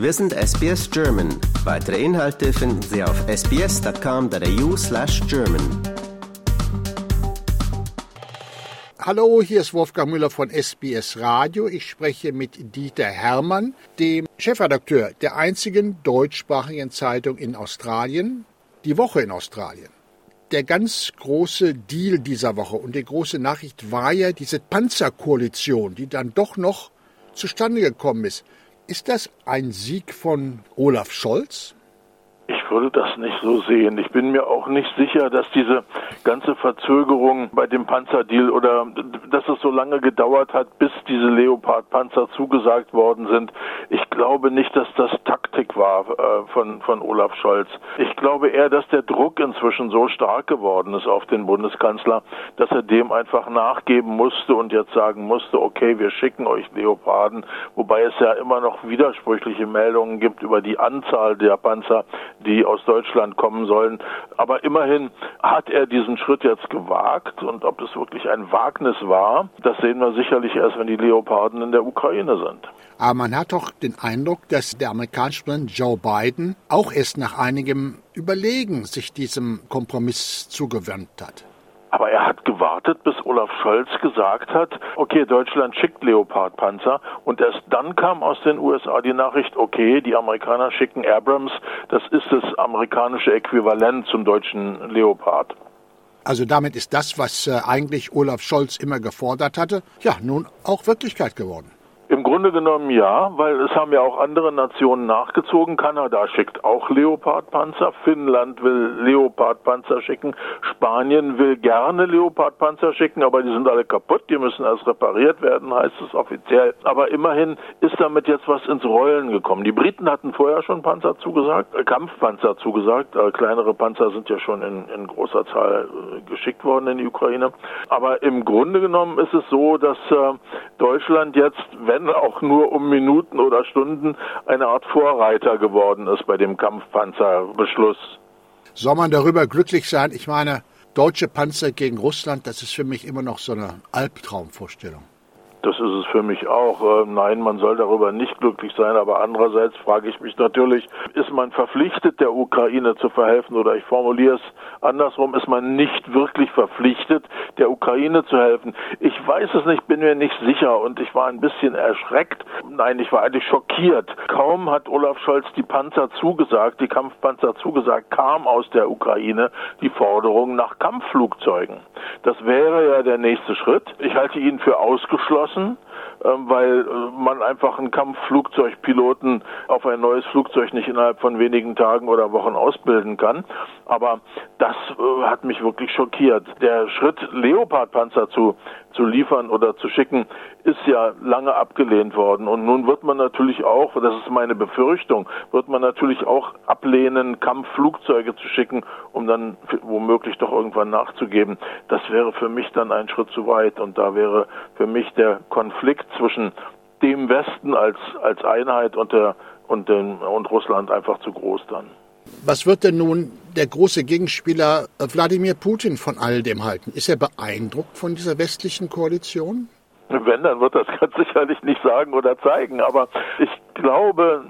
Wir sind SBS German. Weitere Inhalte finden Sie auf sbs.com.au slash German. Hallo, hier ist Wolfgang Müller von SBS Radio. Ich spreche mit Dieter Hermann, dem Chefredakteur der einzigen deutschsprachigen Zeitung in Australien, Die Woche in Australien. Der ganz große Deal dieser Woche und die große Nachricht war ja diese Panzerkoalition, die dann doch noch zustande gekommen ist. Ist das ein Sieg von Olaf Scholz? Ich würde das nicht so sehen. Ich bin mir auch nicht sicher, dass diese ganze Verzögerung bei dem Panzerdeal oder dass es so lange gedauert hat, bis diese Leopard-Panzer zugesagt worden sind. Ich glaube nicht, dass das Taktik war äh, von, von Olaf Scholz. Ich glaube eher, dass der Druck inzwischen so stark geworden ist auf den Bundeskanzler, dass er dem einfach nachgeben musste und jetzt sagen musste, okay, wir schicken euch Leoparden, wobei es ja immer noch widersprüchliche Meldungen gibt über die Anzahl der Panzer, die aus Deutschland kommen sollen. Aber immerhin hat er diesen Schritt jetzt gewagt und ob es wirklich ein Wagnis war, das sehen wir sicherlich erst, wenn die Leoparden in der Ukraine sind. Aber man hat doch den Eindruck, dass der amerikanische Präsident Joe Biden auch erst nach einigem Überlegen sich diesem Kompromiss zugewandt hat. Aber er hat gewartet, bis Olaf Scholz gesagt hat, okay, Deutschland schickt Leopard-Panzer und erst dann kam aus den USA die Nachricht, okay, die Amerikaner schicken Abrams, das ist das amerikanische Äquivalent zum deutschen Leopard. Also damit ist das, was äh, eigentlich Olaf Scholz immer gefordert hatte, ja, nun auch Wirklichkeit geworden. Grunde genommen ja, weil es haben ja auch andere Nationen nachgezogen. Kanada schickt auch Leopardpanzer, Finnland will Leopardpanzer schicken, Spanien will gerne Leopardpanzer schicken, aber die sind alle kaputt, die müssen erst repariert werden, heißt es offiziell. Aber immerhin ist damit jetzt was ins Rollen gekommen. Die Briten hatten vorher schon Panzer zugesagt, äh, Kampfpanzer zugesagt, äh, kleinere Panzer sind ja schon in, in großer Zahl äh, geschickt worden in die Ukraine. Aber im Grunde genommen ist es so, dass äh, Deutschland jetzt, wenn auch nur um Minuten oder Stunden, eine Art Vorreiter geworden ist bei dem Kampfpanzerbeschluss. Soll man darüber glücklich sein? Ich meine, deutsche Panzer gegen Russland, das ist für mich immer noch so eine Albtraumvorstellung. Das ist es für mich auch. Äh, nein, man soll darüber nicht glücklich sein, aber andererseits frage ich mich natürlich, ist man verpflichtet, der Ukraine zu verhelfen oder ich formuliere es andersrum, ist man nicht wirklich verpflichtet, der Ukraine zu helfen? Ich weiß es nicht, bin mir nicht sicher und ich war ein bisschen erschreckt. Nein, ich war eigentlich schockiert. Kaum hat Olaf Scholz die Panzer zugesagt, die Kampfpanzer zugesagt, kam aus der Ukraine die Forderung nach Kampfflugzeugen. Das wäre ja der nächste Schritt. Ich halte ihn für ausgeschlossen lassen ähm, weil äh, man einfach einen Kampfflugzeugpiloten auf ein neues Flugzeug nicht innerhalb von wenigen Tagen oder Wochen ausbilden kann. Aber das äh, hat mich wirklich schockiert. Der Schritt, Leopardpanzer zu, zu liefern oder zu schicken, ist ja lange abgelehnt worden. Und nun wird man natürlich auch, das ist meine Befürchtung, wird man natürlich auch ablehnen, Kampfflugzeuge zu schicken, um dann womöglich doch irgendwann nachzugeben. Das wäre für mich dann ein Schritt zu weit. Und da wäre für mich der Konflikt zwischen dem Westen als, als Einheit und, der, und, den, und Russland einfach zu groß dann. Was wird denn nun der große Gegenspieler Wladimir Putin von all dem halten? Ist er beeindruckt von dieser westlichen Koalition? Wenn, dann wird das ganz sicherlich nicht sagen oder zeigen. Aber ich glaube,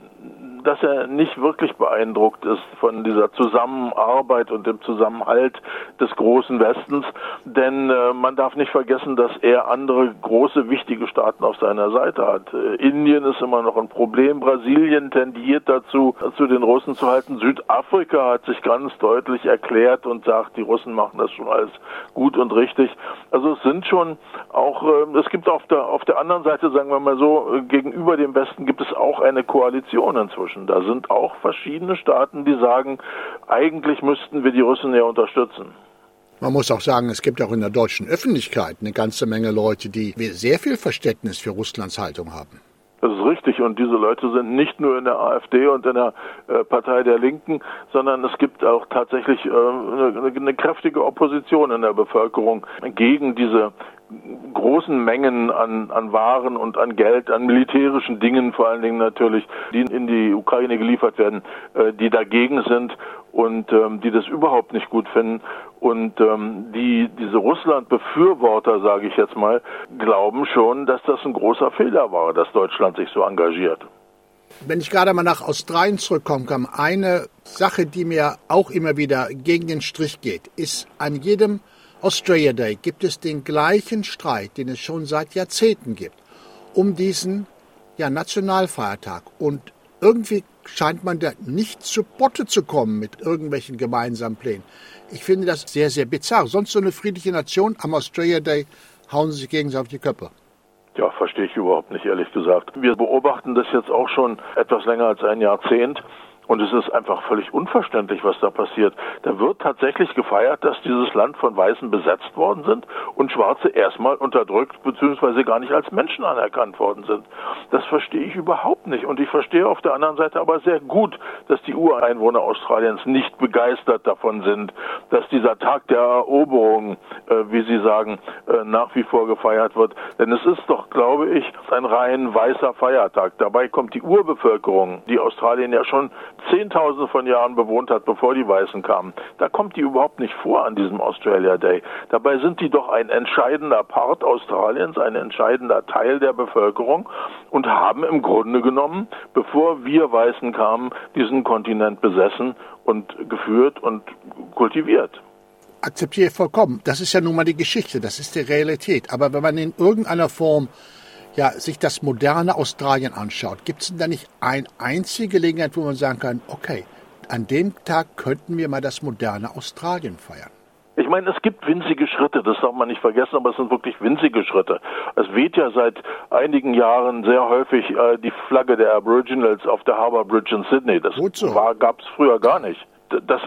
dass er nicht wirklich beeindruckt ist von dieser Zusammenarbeit und dem Zusammenhalt des großen Westens, denn äh, man darf nicht vergessen, dass er andere große wichtige Staaten auf seiner Seite hat. Äh, Indien ist immer noch ein Problem, Brasilien tendiert dazu, zu den Russen zu halten. Südafrika hat sich ganz deutlich erklärt und sagt, die Russen machen das schon alles gut und richtig. Also es sind schon auch, äh, es gibt auf der auf der anderen Seite, sagen wir mal so, äh, gegenüber dem Westen gibt es auch eine Koalition inzwischen inzwischen. Da sind auch verschiedene Staaten, die sagen, eigentlich müssten wir die Russen ja unterstützen. Man muss auch sagen, es gibt auch in der deutschen Öffentlichkeit eine ganze Menge Leute, die sehr viel Verständnis für Russlands Haltung haben. Das ist richtig. Und diese Leute sind nicht nur in der AfD und in der äh, Partei der Linken, sondern es gibt auch tatsächlich äh, eine, eine, kräftige Opposition in der Bevölkerung gegen diese großen Mengen an, an Waren und an Geld, an militärischen Dingen vor allen Dingen natürlich, die in die Ukraine geliefert werden, äh, die dagegen sind und ähm, die das überhaupt nicht gut finden und ähm, die diese Russland-Befürworter, sage ich jetzt mal, glauben schon, dass das ein großer Fehler war, dass Deutschland sich so engagiert. Wenn ich gerade mal nach Australien zurückkommen kann, eine Sache, die mir auch immer wieder gegen den Strich geht, ist an jedem Australia Day gibt es den gleichen Streit, den es schon seit Jahrzehnten gibt, um diesen ja, Nationalfeiertag. Und irgendwie scheint man da nicht zu Botte zu kommen mit irgendwelchen gemeinsamen Plänen. Ich finde das sehr, sehr bizarr. Sonst so eine friedliche Nation am Australia Day hauen sie sich gegenseitig auf die Köpfe. Ja, verstehe ich überhaupt nicht, ehrlich gesagt. Wir beobachten das jetzt auch schon etwas länger als ein Jahrzehnt. Und es ist einfach völlig unverständlich, was da passiert. Da wird tatsächlich gefeiert, dass dieses Land von Weißen besetzt worden sind und Schwarze erstmal unterdrückt bzw. gar nicht als Menschen anerkannt worden sind. Das verstehe ich überhaupt nicht. Und ich verstehe auf der anderen Seite aber sehr gut, dass die Ureinwohner Australiens nicht begeistert davon sind, dass dieser Tag der Eroberung, äh, wie Sie sagen, äh, nach wie vor gefeiert wird. Denn es ist doch, glaube ich, ein rein weißer Feiertag. Dabei kommt die Urbevölkerung, die Australien ja schon Zehntausende von Jahren bewohnt hat, bevor die Weißen kamen. Da kommt die überhaupt nicht vor an diesem Australia Day. Dabei sind die doch ein entscheidender Part Australiens, ein entscheidender Teil der Bevölkerung und haben im Grunde genommen, bevor wir Weißen kamen, diesen Kontinent besessen und geführt und kultiviert akzeptiere ich vollkommen. Das ist ja nun mal die Geschichte, das ist die Realität. Aber wenn man in irgendeiner Form ja, sich das moderne Australien anschaut, gibt es denn da nicht eine einzige Gelegenheit, wo man sagen kann, okay, an dem Tag könnten wir mal das moderne Australien feiern? Ich meine, es gibt winzige Schritte, das darf man nicht vergessen, aber es sind wirklich winzige Schritte. Es weht ja seit einigen Jahren sehr häufig äh, die Flagge der Aboriginals auf der Harbour Bridge in Sydney. Das so. gab es früher gar nicht das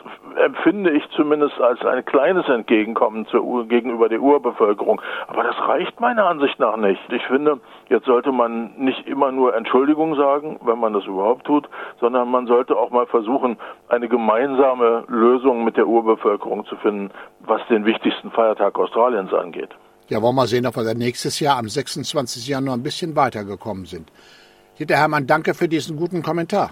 empfinde ich zumindest als ein kleines Entgegenkommen zur, gegenüber der Urbevölkerung. Aber das reicht meiner Ansicht nach nicht. Ich finde, jetzt sollte man nicht immer nur Entschuldigung sagen, wenn man das überhaupt tut, sondern man sollte auch mal versuchen, eine gemeinsame Lösung mit der Urbevölkerung zu finden, was den wichtigsten Feiertag Australiens angeht. Ja, wollen wir mal sehen, ob wir nächstes Jahr am 26. Januar ein bisschen weitergekommen sind. Dieter Hermann, danke für diesen guten Kommentar.